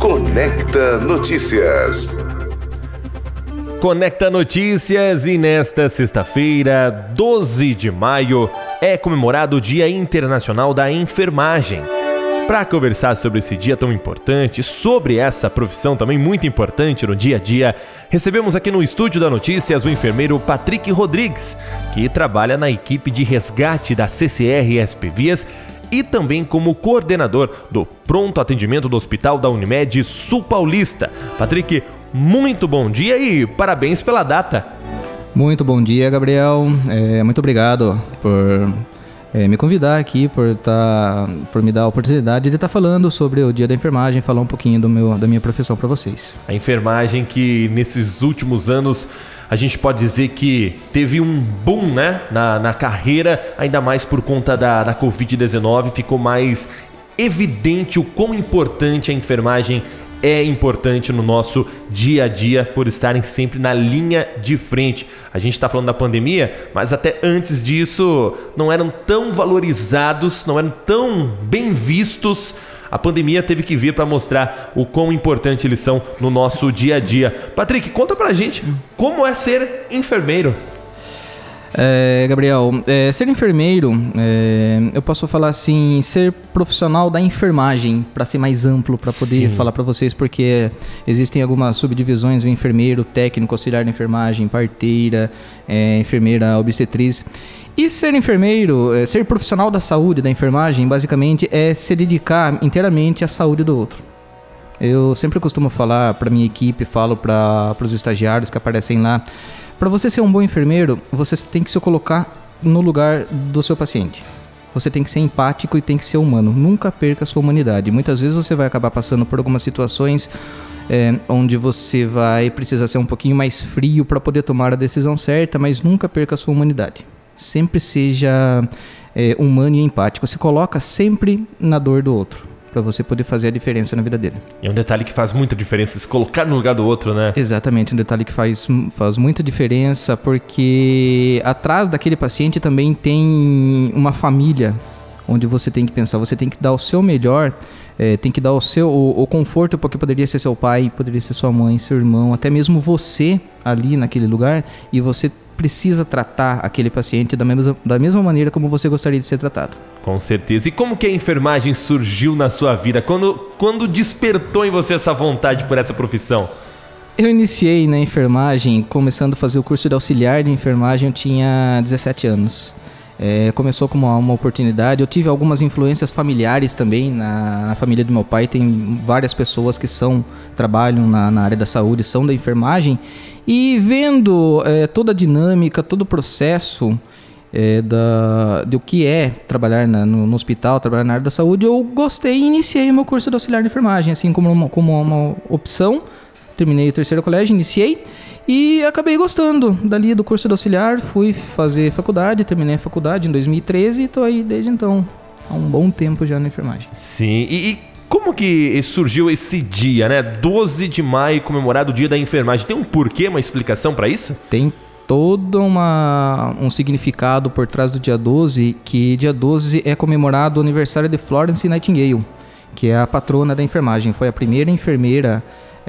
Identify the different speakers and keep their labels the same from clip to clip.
Speaker 1: Conecta Notícias.
Speaker 2: Conecta Notícias e nesta sexta-feira, 12 de maio, é comemorado o Dia Internacional da Enfermagem. Para conversar sobre esse dia tão importante, sobre essa profissão também muito importante no dia a dia, recebemos aqui no estúdio da Notícias o enfermeiro Patrick Rodrigues, que trabalha na equipe de resgate da CCR SP Vias e também como coordenador do pronto atendimento do Hospital da Unimed Sul Paulista. Patrick, muito bom dia e parabéns pela data.
Speaker 3: Muito bom dia, Gabriel. É, muito obrigado por é, me convidar aqui, por, tá, por me dar a oportunidade de estar tá falando sobre o Dia da Enfermagem, falar um pouquinho do meu, da minha profissão para vocês.
Speaker 2: A enfermagem que nesses últimos anos a gente pode dizer que teve um boom né, na, na carreira, ainda mais por conta da, da Covid-19, ficou mais evidente o quão importante a enfermagem é importante no nosso dia a dia por estarem sempre na linha de frente. A gente está falando da pandemia, mas até antes disso não eram tão valorizados, não eram tão bem vistos. A pandemia teve que vir para mostrar o quão importante eles são no nosso dia a dia. Patrick, conta pra gente como é ser enfermeiro.
Speaker 3: É, Gabriel, é, ser enfermeiro, é, eu posso falar assim, ser profissional da enfermagem, para ser mais amplo, para poder Sim. falar para vocês, porque existem algumas subdivisões: o enfermeiro, técnico, auxiliar de enfermagem, parteira, é, enfermeira, obstetriz. E ser enfermeiro, é, ser profissional da saúde, da enfermagem, basicamente é se dedicar inteiramente à saúde do outro. Eu sempre costumo falar para minha equipe, falo para os estagiários que aparecem lá para você ser um bom enfermeiro, você tem que se colocar no lugar do seu paciente. Você tem que ser empático e tem que ser humano. Nunca perca a sua humanidade. Muitas vezes você vai acabar passando por algumas situações é, onde você vai precisar ser um pouquinho mais frio para poder tomar a decisão certa, mas nunca perca a sua humanidade. Sempre seja é, humano e empático. Se coloca sempre na dor do outro para você poder fazer a diferença na vida dele.
Speaker 2: E é um detalhe que faz muita diferença, se colocar no lugar do outro, né?
Speaker 3: Exatamente, um detalhe que faz, faz muita diferença, porque atrás daquele paciente também tem uma família, onde você tem que pensar, você tem que dar o seu melhor, é, tem que dar o seu o, o, conforto, porque poderia ser seu pai, poderia ser sua mãe, seu irmão, até mesmo você ali naquele lugar, e você precisa tratar aquele paciente da mesma, da mesma maneira como você gostaria de ser tratado.
Speaker 2: Com certeza. E como que a enfermagem surgiu na sua vida? Quando, quando despertou em você essa vontade por essa profissão?
Speaker 3: Eu iniciei na enfermagem, começando a fazer o curso de auxiliar de enfermagem, eu tinha 17 anos. É, começou como uma, oportunidade. Eu tive algumas influências familiares também. Na, na, família do meu pai tem várias pessoas que são trabalham na, na área da saúde, são da enfermagem. E vendo é, toda a dinâmica, todo o processo é, da, do que é trabalhar na, no, no, hospital, trabalhar na área da saúde, eu gostei e iniciei o meu curso de auxiliar de enfermagem, assim como uma, como uma opção. Terminei o terceiro colégio, iniciei. E acabei gostando dali do curso de auxiliar, fui fazer faculdade, terminei a faculdade em 2013 e estou aí desde então, há um bom tempo já na enfermagem.
Speaker 2: Sim, e, e como que surgiu esse dia, né? 12 de maio, comemorado o Dia da Enfermagem. Tem um porquê, uma explicação para isso?
Speaker 3: Tem todo uma, um significado por trás do dia 12, que dia 12 é comemorado o aniversário de Florence Nightingale, que é a patrona da enfermagem. Foi a primeira enfermeira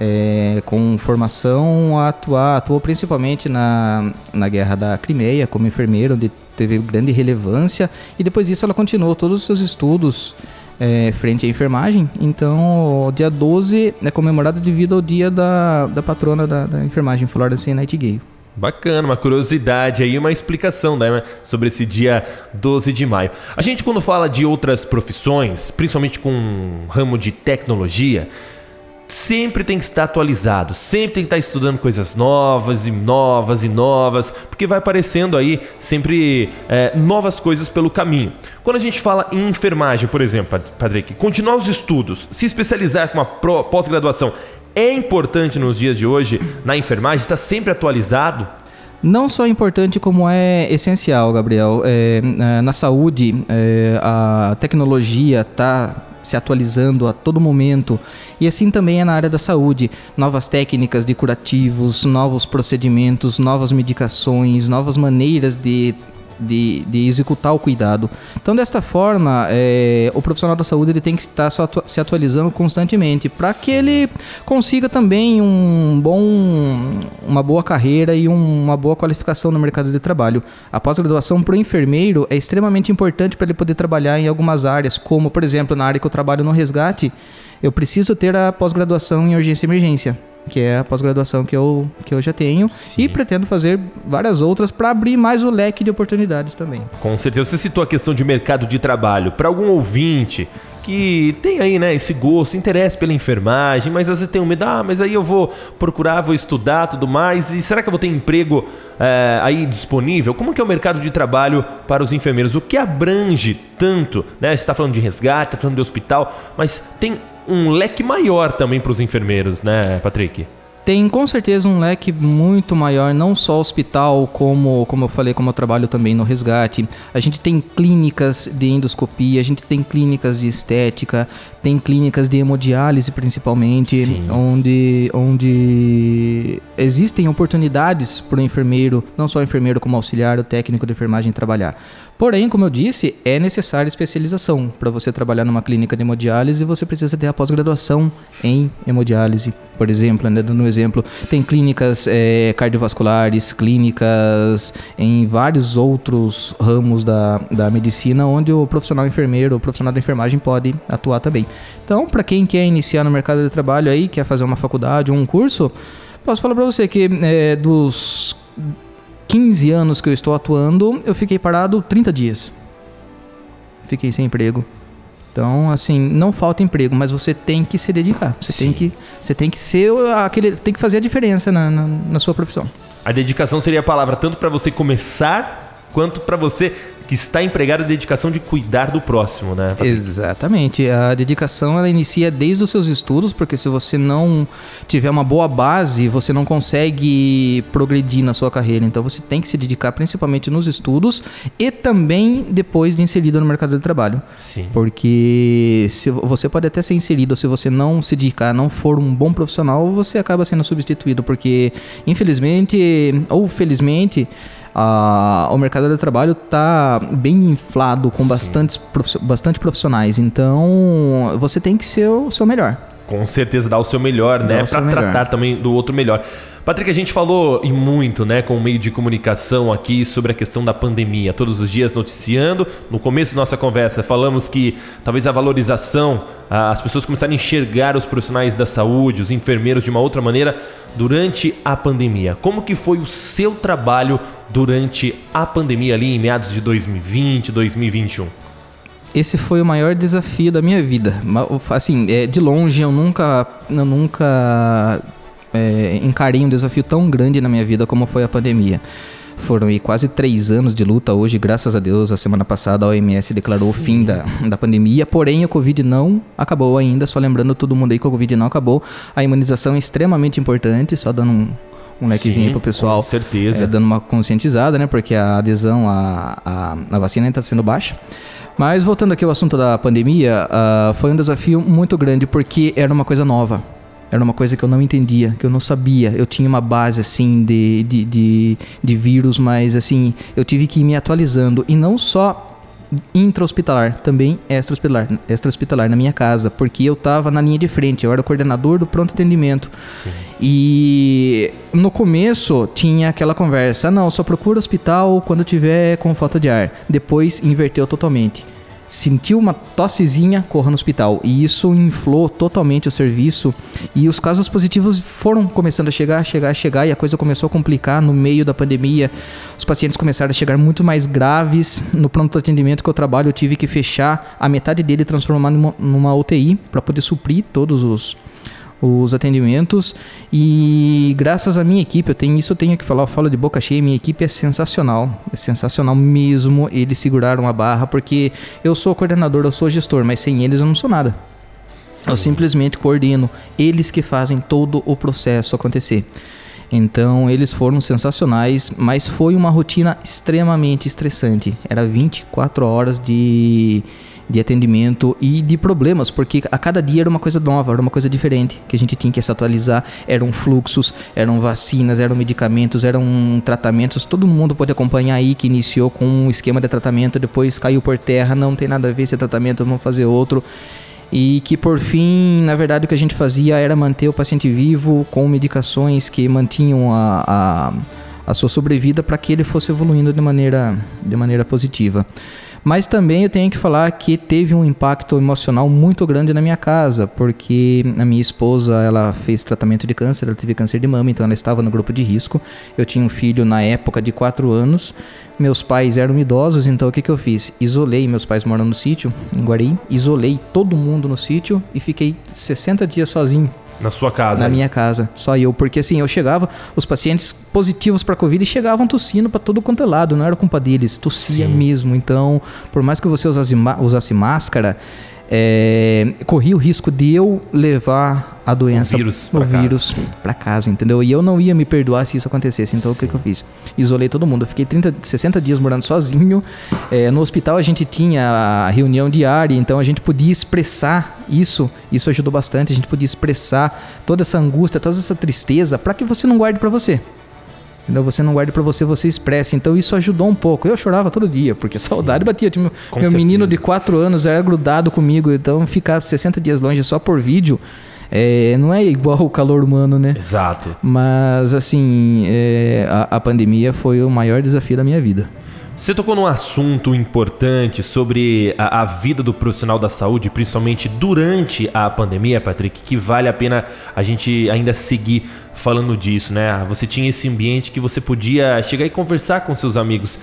Speaker 3: é, com formação a atuar, atuou principalmente na, na guerra da Crimeia como enfermeira, onde teve grande relevância, e depois disso ela continuou todos os seus estudos é, frente à enfermagem. Então, o dia 12 é comemorado devido ao dia da, da patrona da, da enfermagem, Florence Nightingale.
Speaker 2: Bacana, uma curiosidade aí, uma explicação né, sobre esse dia 12 de maio. A gente, quando fala de outras profissões, principalmente com um ramo de tecnologia, sempre tem que estar atualizado, sempre tem que estar estudando coisas novas e novas e novas, porque vai aparecendo aí sempre é, novas coisas pelo caminho. Quando a gente fala em enfermagem, por exemplo, Patrick, continuar os estudos, se especializar com uma pós-graduação, é importante nos dias de hoje na enfermagem, está sempre atualizado?
Speaker 3: Não só importante como é essencial, Gabriel. É, na saúde, é, a tecnologia está se atualizando a todo momento. E assim também é na área da saúde. Novas técnicas de curativos, novos procedimentos, novas medicações, novas maneiras de de, de executar o cuidado. Então, desta forma, é, o profissional da saúde ele tem que estar se atualizando constantemente para que ele consiga também um bom, uma boa carreira e uma boa qualificação no mercado de trabalho. A pós-graduação para o enfermeiro é extremamente importante para ele poder trabalhar em algumas áreas, como, por exemplo, na área que eu trabalho no resgate, eu preciso ter a pós-graduação em urgência e emergência que é a pós-graduação que eu, que eu já tenho, Sim. e pretendo fazer várias outras para abrir mais o leque de oportunidades também.
Speaker 2: Com certeza. Você citou a questão de mercado de trabalho. Para algum ouvinte que tem aí, né, esse gosto, interesse pela enfermagem, mas às vezes tem um medo, ah, mas aí eu vou procurar, vou estudar, tudo mais, e será que eu vou ter emprego é, aí disponível? Como que é o mercado de trabalho para os enfermeiros? O que abrange tanto, né, você está falando de resgate, está falando de hospital, mas tem um leque maior também para os enfermeiros, né, Patrick?
Speaker 3: Tem com certeza um leque muito maior, não só hospital, como, como eu falei, como eu trabalho também no resgate. A gente tem clínicas de endoscopia, a gente tem clínicas de estética, tem clínicas de hemodiálise principalmente, onde, onde existem oportunidades para o enfermeiro, não só o enfermeiro como auxiliar, o técnico de enfermagem trabalhar. Porém, como eu disse, é necessária especialização. Para você trabalhar numa clínica de hemodiálise, você precisa ter a pós-graduação em hemodiálise. Por exemplo, né, dando um exemplo, tem clínicas é, cardiovasculares, clínicas em vários outros ramos da, da medicina, onde o profissional enfermeiro, o profissional da enfermagem pode atuar também. Então, para quem quer iniciar no mercado de trabalho aí, quer fazer uma faculdade ou um curso, posso falar para você que é, dos 15 anos que eu estou atuando, eu fiquei parado 30 dias. Fiquei sem emprego. Então, assim, não falta emprego, mas você tem que se dedicar. Você tem que, você tem que ser aquele, tem que fazer a diferença na, na, na sua profissão.
Speaker 2: A dedicação seria a palavra tanto para você começar quanto para você que está empregado a dedicação de cuidar do próximo, né?
Speaker 3: Patrick? Exatamente. A dedicação ela inicia desde os seus estudos, porque se você não tiver uma boa base, você não consegue progredir na sua carreira. Então você tem que se dedicar principalmente nos estudos e também depois de inserido no mercado de trabalho.
Speaker 2: Sim.
Speaker 3: Porque se você pode até ser inserido, se você não se dedicar, não for um bom profissional, você acaba sendo substituído, porque infelizmente ou felizmente a, o mercado de trabalho está bem inflado com bastantes, bastante profissionais. Então, você tem que ser o seu melhor.
Speaker 2: Com certeza, dar o seu melhor, né? Para tratar também do outro melhor. Patrick, a gente falou e muito, né, com o meio de comunicação aqui sobre a questão da pandemia, todos os dias noticiando. No começo da nossa conversa, falamos que talvez a valorização, as pessoas começarem a enxergar os profissionais da saúde, os enfermeiros de uma outra maneira durante a pandemia. Como que foi o seu trabalho durante a pandemia ali em meados de 2020, 2021?
Speaker 3: Esse foi o maior desafio da minha vida. Assim, é, de longe eu nunca, eu nunca é, encarei um desafio tão grande na minha vida como foi a pandemia. Foram quase três anos de luta hoje, graças a Deus. A semana passada a OMS declarou Sim. o fim da, da pandemia, porém a Covid não acabou ainda. Só lembrando todo mundo aí que a Covid não acabou. A imunização é extremamente importante, só dando um, um lequezinho aí pro pessoal.
Speaker 2: Com certeza.
Speaker 3: É, dando uma conscientizada, né? Porque a adesão à, à, à vacina está sendo baixa. Mas voltando aqui ao assunto da pandemia, uh, foi um desafio muito grande porque era uma coisa nova. Era uma coisa que eu não entendia, que eu não sabia. Eu tinha uma base, assim, de, de, de, de vírus, mas, assim, eu tive que ir me atualizando. E não só intra-hospitalar, também extra-hospitalar, extra-hospitalar na minha casa, porque eu estava na linha de frente, eu era o coordenador do pronto atendimento. Sim. E no começo tinha aquela conversa, não, só procura hospital quando tiver com falta de ar. Depois inverteu totalmente sentiu uma tossezinha, corra no hospital. E isso inflou totalmente o serviço. E os casos positivos foram começando a chegar, chegar, chegar. E a coisa começou a complicar no meio da pandemia. Os pacientes começaram a chegar muito mais graves. No pronto atendimento que eu trabalho, eu tive que fechar a metade dele transformar numa, numa UTI para poder suprir todos os os atendimentos e graças à minha equipe, eu tenho isso eu tenho que falar, eu falo de boca cheia, minha equipe é sensacional, é sensacional mesmo, eles seguraram a barra porque eu sou coordenador, eu sou gestor, mas sem eles eu não sou nada. Sim. Eu simplesmente coordeno, eles que fazem todo o processo acontecer. Então eles foram sensacionais, mas foi uma rotina extremamente estressante. Era 24 horas de de atendimento e de problemas, porque a cada dia era uma coisa nova, era uma coisa diferente que a gente tinha que se atualizar. Eram fluxos, eram vacinas, eram medicamentos, eram tratamentos. Todo mundo pode acompanhar aí que iniciou com um esquema de tratamento, depois caiu por terra, não tem nada a ver esse tratamento, vamos fazer outro e que por fim, na verdade, o que a gente fazia era manter o paciente vivo com medicações que mantinham a, a, a sua sobrevida para que ele fosse evoluindo de maneira, de maneira positiva. Mas também eu tenho que falar que teve um impacto emocional muito grande na minha casa, porque a minha esposa, ela fez tratamento de câncer, ela teve câncer de mama, então ela estava no grupo de risco. Eu tinha um filho na época de 4 anos. Meus pais eram idosos, então o que, que eu fiz? Isolei, meus pais moram no sítio, em Guari, isolei todo mundo no sítio e fiquei 60 dias sozinho
Speaker 2: na sua casa?
Speaker 3: Na minha casa, só eu. Porque assim, eu chegava, os pacientes positivos para Covid chegavam tossindo para todo quanto é lado, não era culpa deles, tossia Sim. mesmo. Então, por mais que você usasse, usasse máscara, é, corria o risco de eu levar a doença, o vírus, o para, vírus casa. para casa, entendeu? E eu não ia me perdoar se isso acontecesse. Então, Sim. o que, que, eu fiz? Isolei todo mundo. Eu fiquei 30, 60 dias morando sozinho. É, no hospital a gente tinha a reunião diária, então a gente podia expressar isso. Isso ajudou bastante. A gente podia expressar toda essa angústia, toda essa tristeza, para que você não guarde para você. Entendeu? Você não guarde para você, você expressa. Então isso ajudou um pouco. Eu chorava todo dia, porque a saudade batia. Tipo, meu, meu menino de 4 anos era grudado comigo, então ficar 60 dias longe só por vídeo. É, não é igual o calor humano, né?
Speaker 2: Exato.
Speaker 3: Mas, assim, é, a, a pandemia foi o maior desafio da minha vida.
Speaker 2: Você tocou num assunto importante sobre a, a, vida do profissional da saúde, principalmente durante a pandemia, Patrick, que vale a pena a gente ainda seguir falando disso, né? Você tinha esse ambiente que você podia chegar e conversar com seus amigos.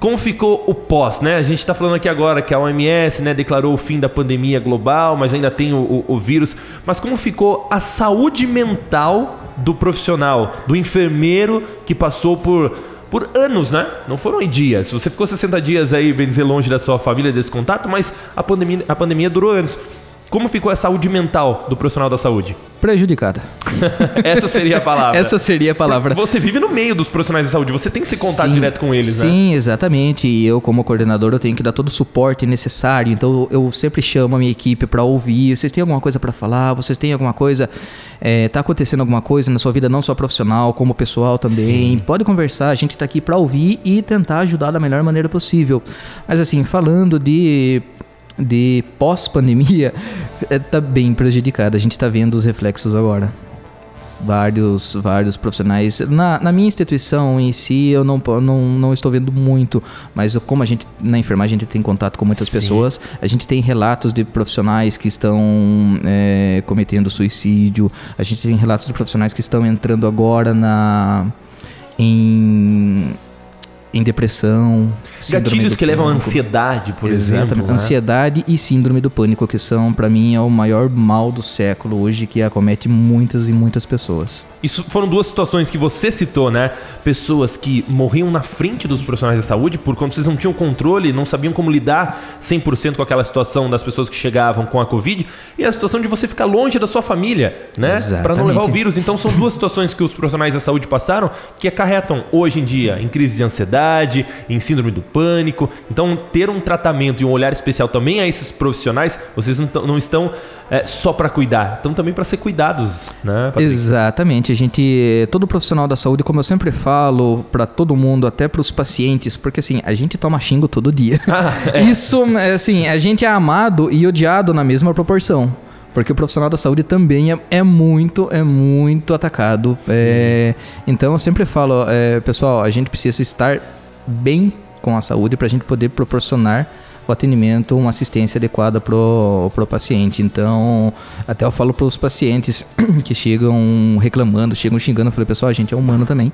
Speaker 2: Como ficou o pós, né? A gente está falando aqui agora que a OMS né, declarou o fim da pandemia global, mas ainda tem o, o, o vírus. Mas como ficou a saúde mental do profissional, do enfermeiro que passou por por anos, né? Não foram dias. Você ficou 60 dias aí, bem dizer, longe da sua família, desse contato, mas a pandemia, a pandemia durou anos. Como ficou a saúde mental do profissional da saúde?
Speaker 3: Prejudicada.
Speaker 2: Essa seria a palavra.
Speaker 3: Essa seria a palavra.
Speaker 2: Você vive no meio dos profissionais de saúde, você tem que se contar sim, direto com eles,
Speaker 3: sim, né? Sim, exatamente. E eu, como coordenador, eu tenho que dar todo o suporte necessário. Então, eu sempre chamo a minha equipe para ouvir. Vocês têm alguma coisa para falar? Vocês têm alguma coisa? É, tá acontecendo alguma coisa na sua vida, não só profissional, como pessoal também? Sim. Pode conversar. A gente está aqui para ouvir e tentar ajudar da melhor maneira possível. Mas, assim, falando de de pós-pandemia está é, bem prejudicada. A gente está vendo os reflexos agora. Vários, vários profissionais. Na, na minha instituição em si, eu não, não, não estou vendo muito, mas como a gente, na enfermagem, a gente tem contato com muitas Sim. pessoas, a gente tem relatos de profissionais que estão é, cometendo suicídio, a gente tem relatos de profissionais que estão entrando agora na. em em depressão.
Speaker 2: Gatilhos que levam à ansiedade, por Exatamente. exemplo.
Speaker 3: Né? Ansiedade e síndrome do pânico, que são, para mim, é o maior mal do século hoje, que acomete muitas e muitas pessoas.
Speaker 2: Isso foram duas situações que você citou, né? Pessoas que morriam na frente dos profissionais de saúde por quando vocês não tinham controle, não sabiam como lidar 100% com aquela situação das pessoas que chegavam com a Covid, e a situação de você ficar longe da sua família, né? Para não levar o vírus. Então são duas situações que os profissionais da saúde passaram que acarretam hoje em dia em crise de ansiedade, em síndrome do pânico. Então ter um tratamento e um olhar especial também a esses profissionais, vocês não, não estão é, só para cuidar, estão também para ser cuidados, né?
Speaker 3: Patrick? Exatamente. A gente, todo profissional da saúde, como eu sempre falo para todo mundo, até para os pacientes, porque assim a gente toma xingo todo dia. Ah, é. Isso, assim, a gente é amado e odiado na mesma proporção. Porque o profissional da saúde também é, é muito, é muito atacado. É, então eu sempre falo, é, pessoal, a gente precisa estar bem com a saúde para a gente poder proporcionar o atendimento, uma assistência adequada pro, pro paciente. Então, até eu falo para os pacientes que chegam reclamando, chegam xingando, eu falei, pessoal, a gente é humano também.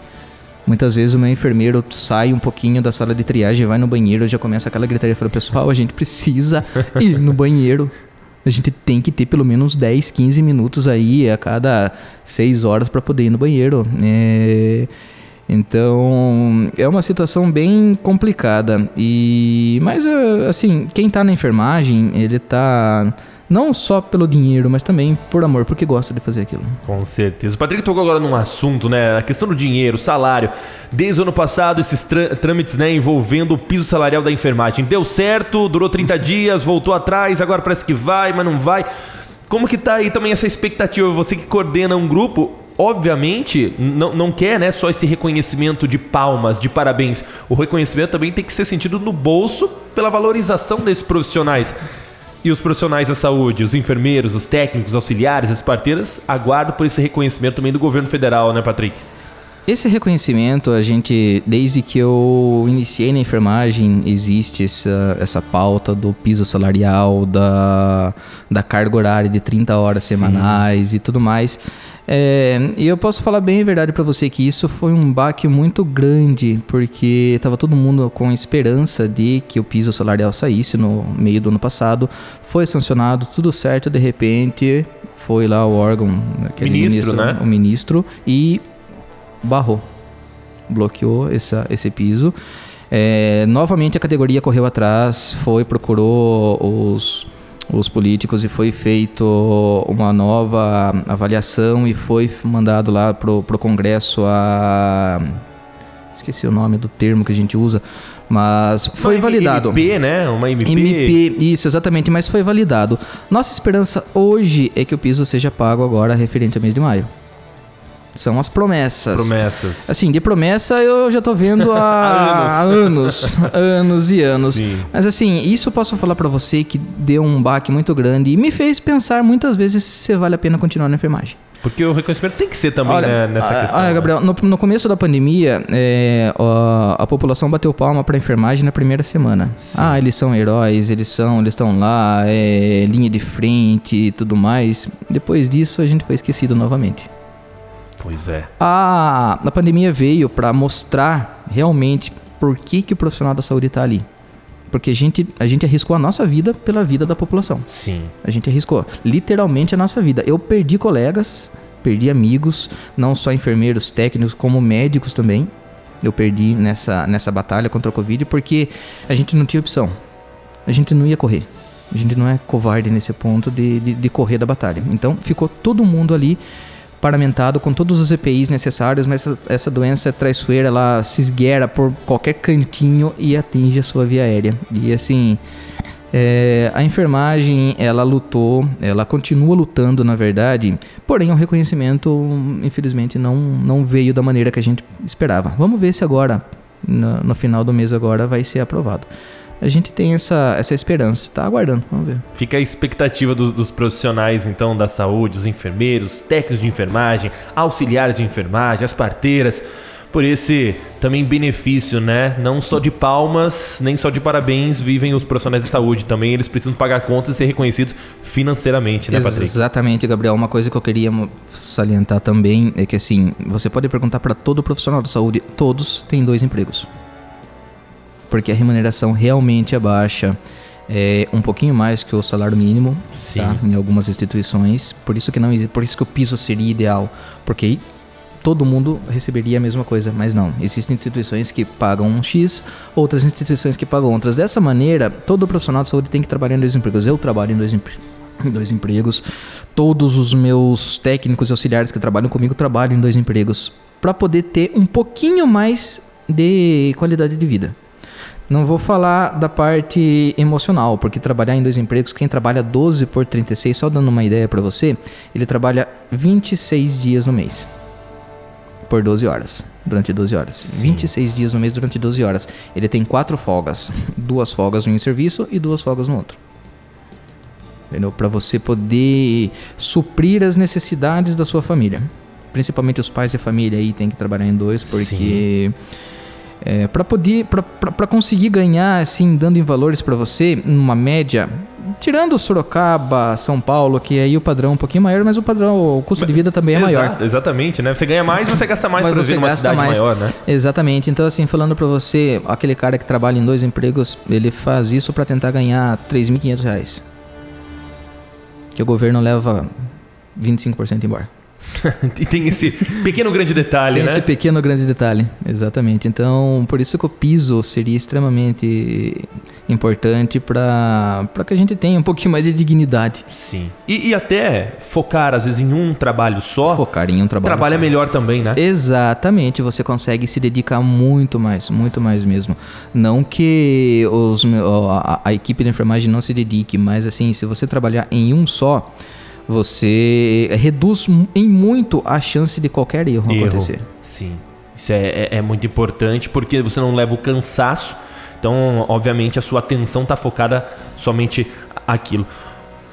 Speaker 3: Muitas vezes o meu enfermeiro sai um pouquinho da sala de triagem, vai no banheiro, já começa aquela gritaria, fala, pessoal, a gente precisa ir no banheiro. A gente tem que ter pelo menos 10, 15 minutos aí a cada 6 horas para poder ir no banheiro. É... Então, é uma situação bem complicada. E mas assim, quem está na enfermagem, ele está Não só pelo dinheiro, mas também por amor, porque gosta de fazer aquilo.
Speaker 2: Com certeza. O Patrick tocou agora num assunto, né? A questão do dinheiro, salário. Desde o ano passado, esses trâmites, né, envolvendo o piso salarial da enfermagem. Deu certo, durou 30 dias, voltou atrás, agora parece que vai, mas não vai. Como que tá aí também essa expectativa? Você que coordena um grupo, obviamente, não, não quer né, só esse reconhecimento de palmas, de parabéns. O reconhecimento também tem que ser sentido no bolso pela valorização desses profissionais. E os profissionais da saúde, os enfermeiros, os técnicos, auxiliares, as parteiras, aguardam por esse reconhecimento também do governo federal, né, Patrick?
Speaker 3: Esse reconhecimento, a gente, desde que eu iniciei na enfermagem, existe essa, essa pauta do piso salarial, da, da carga horária de 30 horas Sim. semanais e tudo mais. É, e eu posso falar bem a verdade para você que isso foi um baque muito grande, porque estava todo mundo com esperança de que o piso salarial saísse no meio do ano passado. Foi sancionado, tudo certo, de repente foi lá o órgão,
Speaker 2: aquele ministro, ministro né?
Speaker 3: o ministro, e barrou, bloqueou essa, esse piso. É, novamente a categoria correu atrás, foi, procurou os os políticos e foi feito uma nova avaliação e foi mandado lá pro, pro Congresso a esqueci o nome do termo que a gente usa, mas foi
Speaker 2: uma
Speaker 3: validado.
Speaker 2: MP, né? Uma MP.
Speaker 3: MP, isso, exatamente, mas foi validado. Nossa esperança hoje é que o piso seja pago agora referente ao mês de maio. São as promessas.
Speaker 2: Promessas.
Speaker 3: Assim, de promessa eu já tô vendo há, há anos. anos, e anos. Sim. Mas assim, isso eu posso falar para você que deu um baque muito grande e me fez pensar muitas vezes se vale a pena continuar na enfermagem.
Speaker 2: Porque o reconhecimento tem que ser também olha, né, nessa
Speaker 3: a,
Speaker 2: questão.
Speaker 3: Olha,
Speaker 2: né?
Speaker 3: Gabriel, no, no, começo da pandemia, é, a, a, população bateu palma para enfermagem na primeira semana. Sim. Ah, eles são heróis, eles são, eles estão lá, é, linha de frente e tudo mais. Depois disso, a gente foi esquecido novamente.
Speaker 2: Pois é.
Speaker 3: A, a pandemia veio para mostrar realmente por que, que o profissional da saúde está ali. Porque a gente, a gente arriscou a nossa vida pela vida da população.
Speaker 2: Sim.
Speaker 3: A gente arriscou literalmente a nossa vida. Eu perdi colegas, perdi amigos, não só enfermeiros, técnicos, como médicos também. Eu perdi nessa, nessa batalha contra a Covid porque a gente não tinha opção. A gente não ia correr. A gente não é covarde nesse ponto de, de, de correr da batalha. Então ficou todo mundo ali paramentado com todos os EPIs necessários, mas essa, essa doença é traiçoeira, ela se esgueira por qualquer cantinho e atinge a sua via aérea. E assim, é, a enfermagem, ela lutou, ela continua lutando, na verdade, porém o reconhecimento, infelizmente, não, não veio da maneira que a gente esperava. Vamos ver se agora, no, no final do mês agora, vai ser aprovado a gente tem essa, essa esperança. Tá aguardando, vamos ver.
Speaker 2: Fica a expectativa do, dos profissionais, então, da saúde, os enfermeiros, técnicos de enfermagem, auxiliares de enfermagem, as parteiras, por esse também benefício, né? Não só de palmas, nem só de parabéns vivem os profissionais de saúde. Também eles precisam pagar contas e ser reconhecidos financeiramente, né, Patrick?
Speaker 3: Exatamente, Gabriel. Uma coisa que eu queria salientar também é que, assim, você pode perguntar para todo profissional de saúde, todos têm dois empregos porque a remuneração realmente é baixa. É um pouquinho mais que o salário mínimo tá? em algumas instituições. Por isso que não por isso que o piso seria ideal, porque todo mundo receberia a mesma coisa, mas não. Existem instituições que pagam um X, outras instituições que pagam outras. Dessa maneira, todo profissional de saúde tem que trabalhar em dois empregos. Eu trabalho em dois, em dois empregos. Todos os meus técnicos e auxiliares que trabalham comigo trabalham em dois empregos para poder ter um pouquinho mais de qualidade de vida. Não vou falar da parte emocional, porque trabalhar em dois empregos, quem trabalha 12 por 36, só dando uma ideia para você, ele trabalha 26 dias no mês. Por 12 horas. Durante 12 horas. Sim. 26 dias no mês durante 12 horas. Ele tem quatro folgas. Duas folgas em um serviço e duas folgas no outro. Entendeu? Para você poder suprir as necessidades da sua família. Principalmente os pais e família aí tem que trabalhar em dois, porque. Sim é, para poder, para conseguir ganhar, assim, dando em valores para você, numa média, tirando Sorocaba, São Paulo, que aí o padrão é um pouquinho maior, mas o padrão, o custo de vida também é Exato, maior.
Speaker 2: Exatamente, né? Você ganha mais, você gasta mais para viver numa cidade mais. maior, né?
Speaker 3: Exatamente. Então, assim, falando para você, aquele cara que trabalha em dois empregos, ele faz isso para tentar ganhar 3.500 reais. Que o governo leva 25% embora.
Speaker 2: e tem esse pequeno grande detalhe,
Speaker 3: tem
Speaker 2: né?
Speaker 3: Esse pequeno grande detalhe, exatamente. Então, por isso que o piso seria extremamente importante para que a gente tenha um pouquinho mais de dignidade.
Speaker 2: Sim. E, e, até focar, às vezes, em um trabalho só.
Speaker 3: Focar em um trabalho
Speaker 2: Trabalha
Speaker 3: só.
Speaker 2: melhor também, né?
Speaker 3: Exatamente. Você consegue se dedicar muito mais, muito mais mesmo. Não que os, a, a equipe de enfermagem não se dedique, mas assim, se você trabalhar em um só você reduz em muito a chance de qualquer erro, erro. acontecer.
Speaker 2: Sim, isso é, é, é, muito importante porque você não leva o cansaço, então, obviamente, a sua atenção está focada somente aquilo.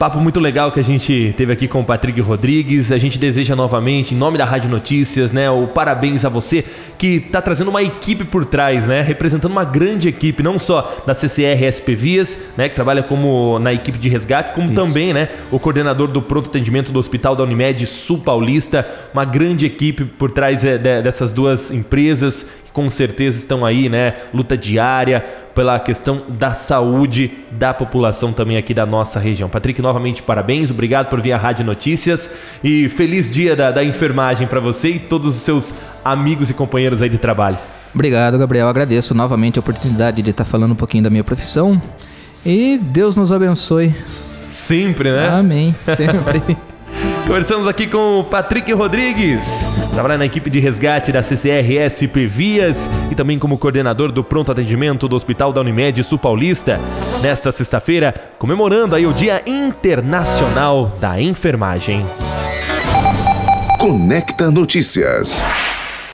Speaker 2: Papo muito legal que a gente teve aqui com o Patrick Rodrigues. A gente deseja novamente, em nome da Rádio Notícias, né, o parabéns a você que está trazendo uma equipe por trás, né, representando uma grande equipe, não só da CCR SP Vias, né, que trabalha como na equipe de resgate, como Isso. também, né, o coordenador do pronto atendimento do Hospital da Unimed Sul Paulista, uma grande equipe por trás é, dessas duas empresas com certeza estão aí, né, luta diária pela questão da saúde da população também aqui da nossa região. Patrick, novamente parabéns, obrigado por vir à Rádio Notícias e feliz dia da, da enfermagem para você e todos os seus amigos e companheiros aí de trabalho.
Speaker 3: Obrigado, Gabriel. Agradeço novamente a oportunidade de estar falando um pouquinho da minha profissão e Deus nos abençoe.
Speaker 2: Sempre, né?
Speaker 3: Amém. Sempre.
Speaker 2: Conversamos aqui com o Patrick Rodrigues, trabalha na equipe de resgate da CCR SP Vias e também como coordenador do pronto atendimento do Hospital da Unimed Sul Paulista. Nesta sexta-feira, comemorando aí o Dia Internacional da Enfermagem.
Speaker 1: Conecta Notícias.